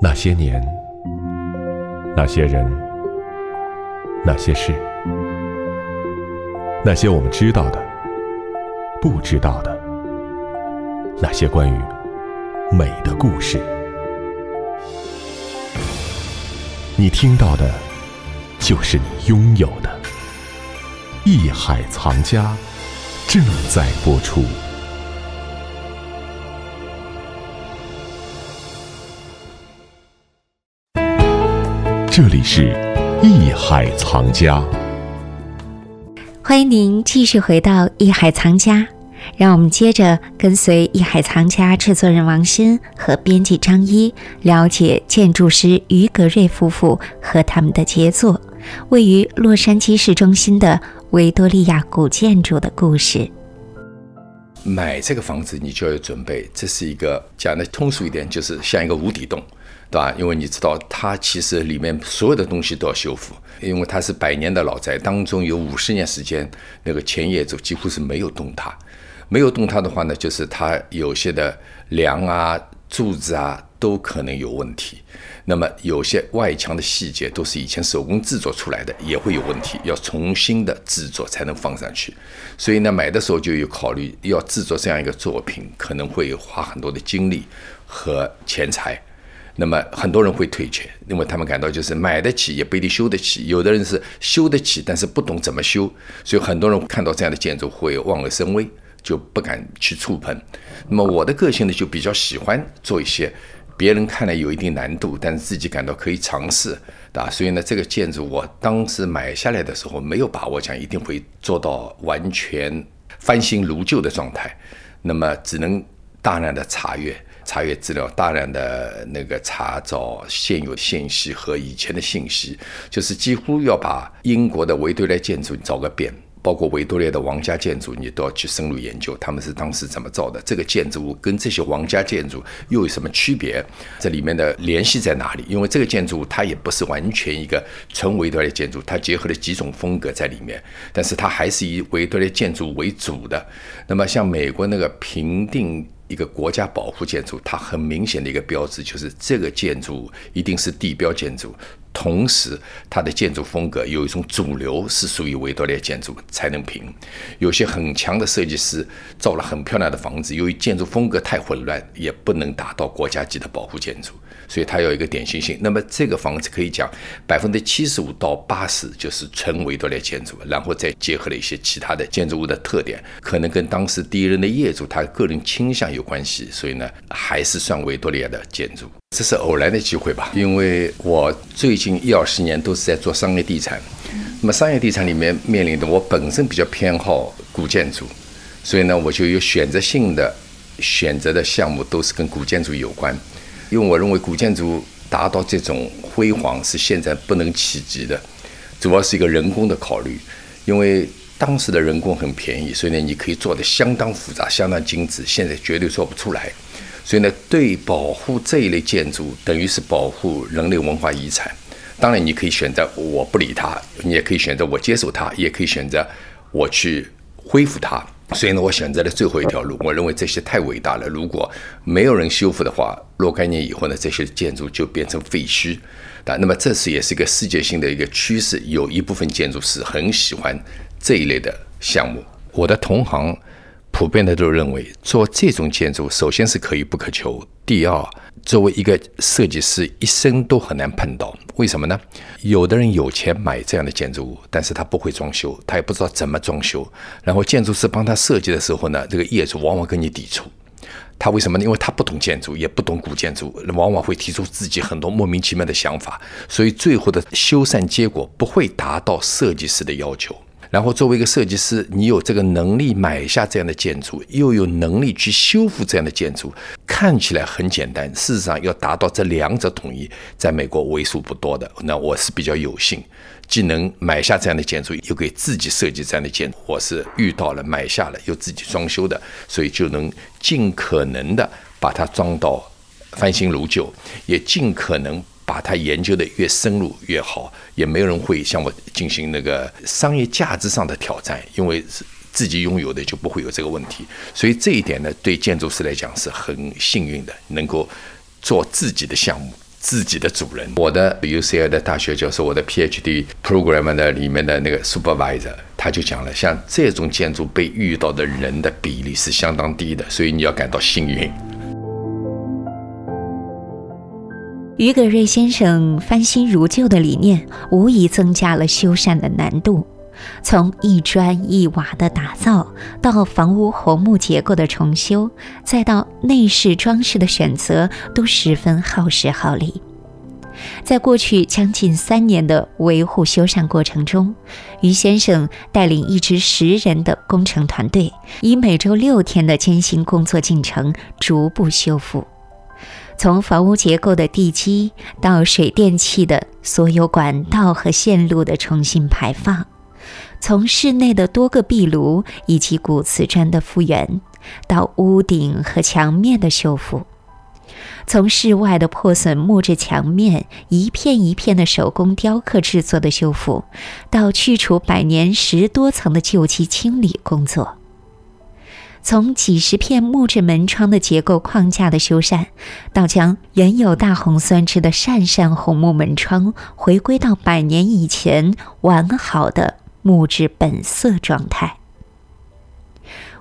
那些年，那些人，那些事，那些我们知道的，不知道的，那些关于美的故事，你听到的，就是你拥有的。艺海藏家正在播出。这里是艺海藏家，欢迎您继续回到艺海藏家。让我们接着跟随艺海藏家制作人王鑫和编辑张一，了解建筑师于格瑞夫妇和他们的杰作——位于洛杉矶市中心的维多利亚古建筑的故事。买这个房子，你就要有准备，这是一个讲的通俗一点，就是像一个无底洞。对吧？因为你知道，它其实里面所有的东西都要修复，因为它是百年的老宅，当中有五十年时间，那个前业主几乎是没有动它。没有动它的话呢，就是它有些的梁啊、柱子啊都可能有问题。那么有些外墙的细节都是以前手工制作出来的，也会有问题，要重新的制作才能放上去。所以呢，买的时候就有考虑，要制作这样一个作品，可能会花很多的精力和钱财。那么很多人会退却，因为他们感到就是买得起也不一定修得起。有的人是修得起，但是不懂怎么修，所以很多人看到这样的建筑会望而生畏，就不敢去触碰。那么我的个性呢，就比较喜欢做一些别人看来有一定难度，但是自己感到可以尝试，对吧？所以呢，这个建筑我当时买下来的时候没有把握讲一定会做到完全翻新如旧的状态，那么只能大量的查阅。查阅资料，大量的那个查找现有信息和以前的信息，就是几乎要把英国的维多利亚建筑找个遍，包括维多利亚的王家建筑，你都要去深入研究，他们是当时怎么造的？这个建筑物跟这些王家建筑又有什么区别？这里面的联系在哪里？因为这个建筑物它也不是完全一个纯维多利亚建筑，它结合了几种风格在里面，但是它还是以维多利亚建筑为主的。那么像美国那个评定。一个国家保护建筑，它很明显的一个标志就是这个建筑一定是地标建筑，同时它的建筑风格有一种主流是属于维多利亚建筑才能评。有些很强的设计师造了很漂亮的房子，由于建筑风格太混乱，也不能达到国家级的保护建筑。所以它有一个典型性。那么这个房子可以讲百分之七十五到八十就是纯维多利亚建筑，然后再结合了一些其他的建筑物的特点，可能跟当时第一任的业主他个人倾向有关系。所以呢，还是算维多利亚的建筑。这是偶然的机会吧？因为我最近一二十年都是在做商业地产，那么商业地产里面面临的我本身比较偏好古建筑，所以呢，我就有选择性的选择的项目都是跟古建筑有关。因为我认为古建筑达到这种辉煌是现在不能企及的，主要是一个人工的考虑。因为当时的人工很便宜，所以呢，你可以做的相当复杂、相当精致，现在绝对做不出来。所以呢，对保护这一类建筑，等于是保护人类文化遗产。当然，你可以选择我不理它，你也可以选择我接受它，也可以选择我去恢复它。所以呢，我选择了最后一条路。我认为这些太伟大了，如果没有人修复的话，若干年以后呢，这些建筑就变成废墟。啊，那么这是也是一个世界性的一个趋势，有一部分建筑师很喜欢这一类的项目。我的同行。普遍的都认为，做这种建筑，首先是可遇不可求。第二，作为一个设计师，一生都很难碰到。为什么呢？有的人有钱买这样的建筑物，但是他不会装修，他也不知道怎么装修。然后建筑师帮他设计的时候呢，这个业主往往跟你抵触。他为什么呢？因为他不懂建筑，也不懂古建筑，往往会提出自己很多莫名其妙的想法，所以最后的修缮结果不会达到设计师的要求。然后，作为一个设计师，你有这个能力买下这样的建筑，又有能力去修复这样的建筑，看起来很简单。事实上，要达到这两者统一，在美国为数不多的。那我是比较有幸，既能买下这样的建筑，又给自己设计这样的建筑。我是遇到了买下了又自己装修的，所以就能尽可能的把它装到翻新如旧，也尽可能。把它研究的越深入越好，也没有人会向我进行那个商业价值上的挑战，因为自己拥有的就不会有这个问题。所以这一点呢，对建筑师来讲是很幸运的，能够做自己的项目，自己的主人。我的 UCL 的大学教授，我的 PhD program 的里面的那个 supervisor，他就讲了，像这种建筑被遇到的人的比例是相当低的，所以你要感到幸运。于格瑞先生翻新如旧的理念，无疑增加了修缮的难度。从一砖一瓦的打造，到房屋红木结构的重修，再到内饰装饰的选择，都十分耗时耗力。在过去将近三年的维护修缮过程中，于先生带领一支十人的工程团队，以每周六天的艰辛工作进程，逐步修复。从房屋结构的地基到水电气的所有管道和线路的重新排放。从室内的多个壁炉以及古瓷砖的复原，到屋顶和墙面的修复；从室外的破损木质墙面一片一片的手工雕刻制作的修复，到去除百年十多层的旧漆清理工作；从几十片木质门窗的结构框架的修缮，到将原有大红酸枝的扇扇红木门窗回归到百年以前完好的。木质本色状态。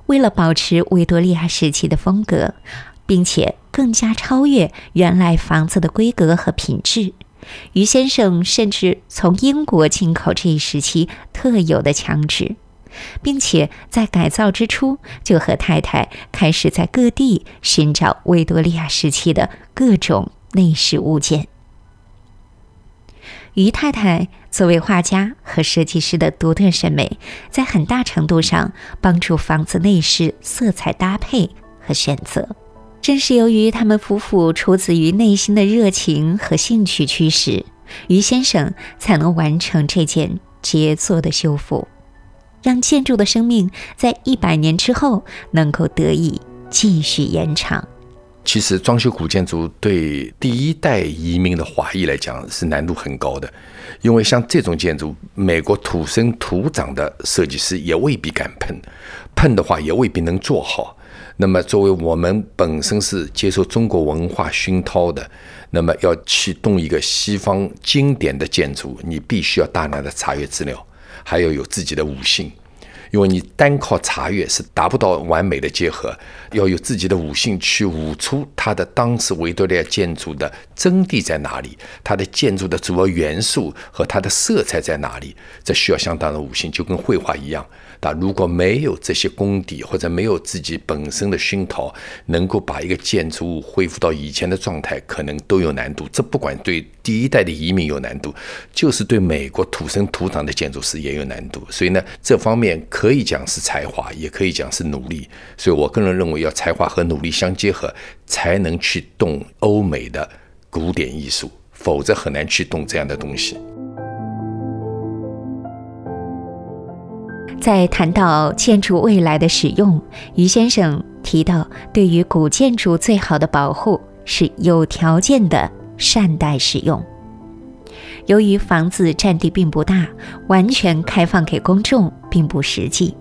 为了保持维多利亚时期的风格，并且更加超越原来房子的规格和品质，于先生甚至从英国进口这一时期特有的墙纸，并且在改造之初就和太太开始在各地寻找维多利亚时期的各种内饰物件。于太太作为画家和设计师的独特审美，在很大程度上帮助房子内饰色彩搭配和选择。正是由于他们夫妇出自于内心的热情和兴趣驱使，于先生才能完成这件杰作的修复，让建筑的生命在一百年之后能够得以继续延长。其实装修古建筑对第一代移民的华裔来讲是难度很高的，因为像这种建筑，美国土生土长的设计师也未必敢碰，碰的话也未必能做好。那么作为我们本身是接受中国文化熏陶的，那么要去动一个西方经典的建筑，你必须要大量的查阅资料，还要有自己的悟性。因为你单靠查阅是达不到完美的结合，要有自己的悟性去悟出它的当时维多利亚建筑的真谛在哪里，它的建筑的主要元素和它的色彩在哪里，这需要相当的悟性，就跟绘画一样。那如果没有这些功底，或者没有自己本身的熏陶，能够把一个建筑物恢复到以前的状态，可能都有难度。这不管对第一代的移民有难度，就是对美国土生土长的建筑师也有难度。所以呢，这方面可以讲是才华，也可以讲是努力。所以我个人认为，要才华和努力相结合，才能去动欧美的古典艺术，否则很难去动这样的东西。在谈到建筑未来的使用，于先生提到，对于古建筑最好的保护是有条件的善待使用。由于房子占地并不大，完全开放给公众并不实际。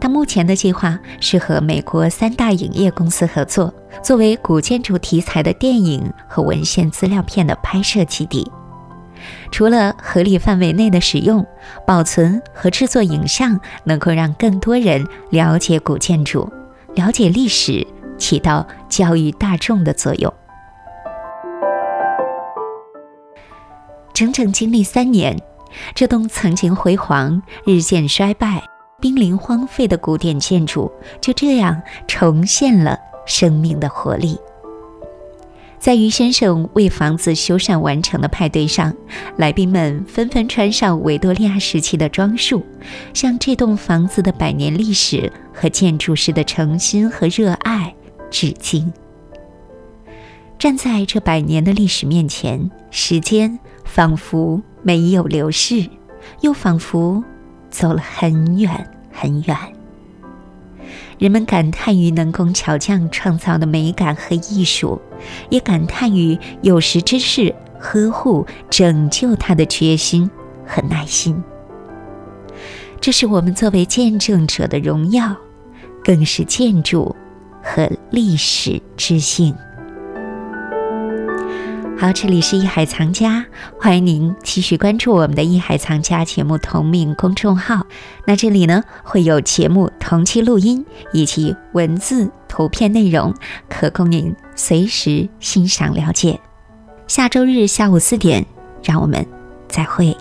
他目前的计划是和美国三大影业公司合作，作为古建筑题材的电影和文献资料片的拍摄基地。除了合理范围内的使用、保存和制作影像，能够让更多人了解古建筑、了解历史，起到教育大众的作用。整整经历三年，这栋曾经辉煌、日渐衰败、濒临荒废的古典建筑，就这样重现了生命的活力。在于先生为房子修缮完成的派对上，来宾们纷纷穿上维多利亚时期的装束，向这栋房子的百年历史和建筑师的诚心和热爱致敬。站在这百年的历史面前，时间仿佛没有流逝，又仿佛走了很远很远。人们感叹于能工巧匠创造的美感和艺术，也感叹于有识之士呵护拯救他的决心和耐心。这是我们作为见证者的荣耀，更是建筑和历史之幸。好，这里是艺海藏家，欢迎您继续关注我们的艺海藏家节目同名公众号。那这里呢会有节目同期录音以及文字、图片内容，可供您随时欣赏了解。下周日下午四点，让我们再会。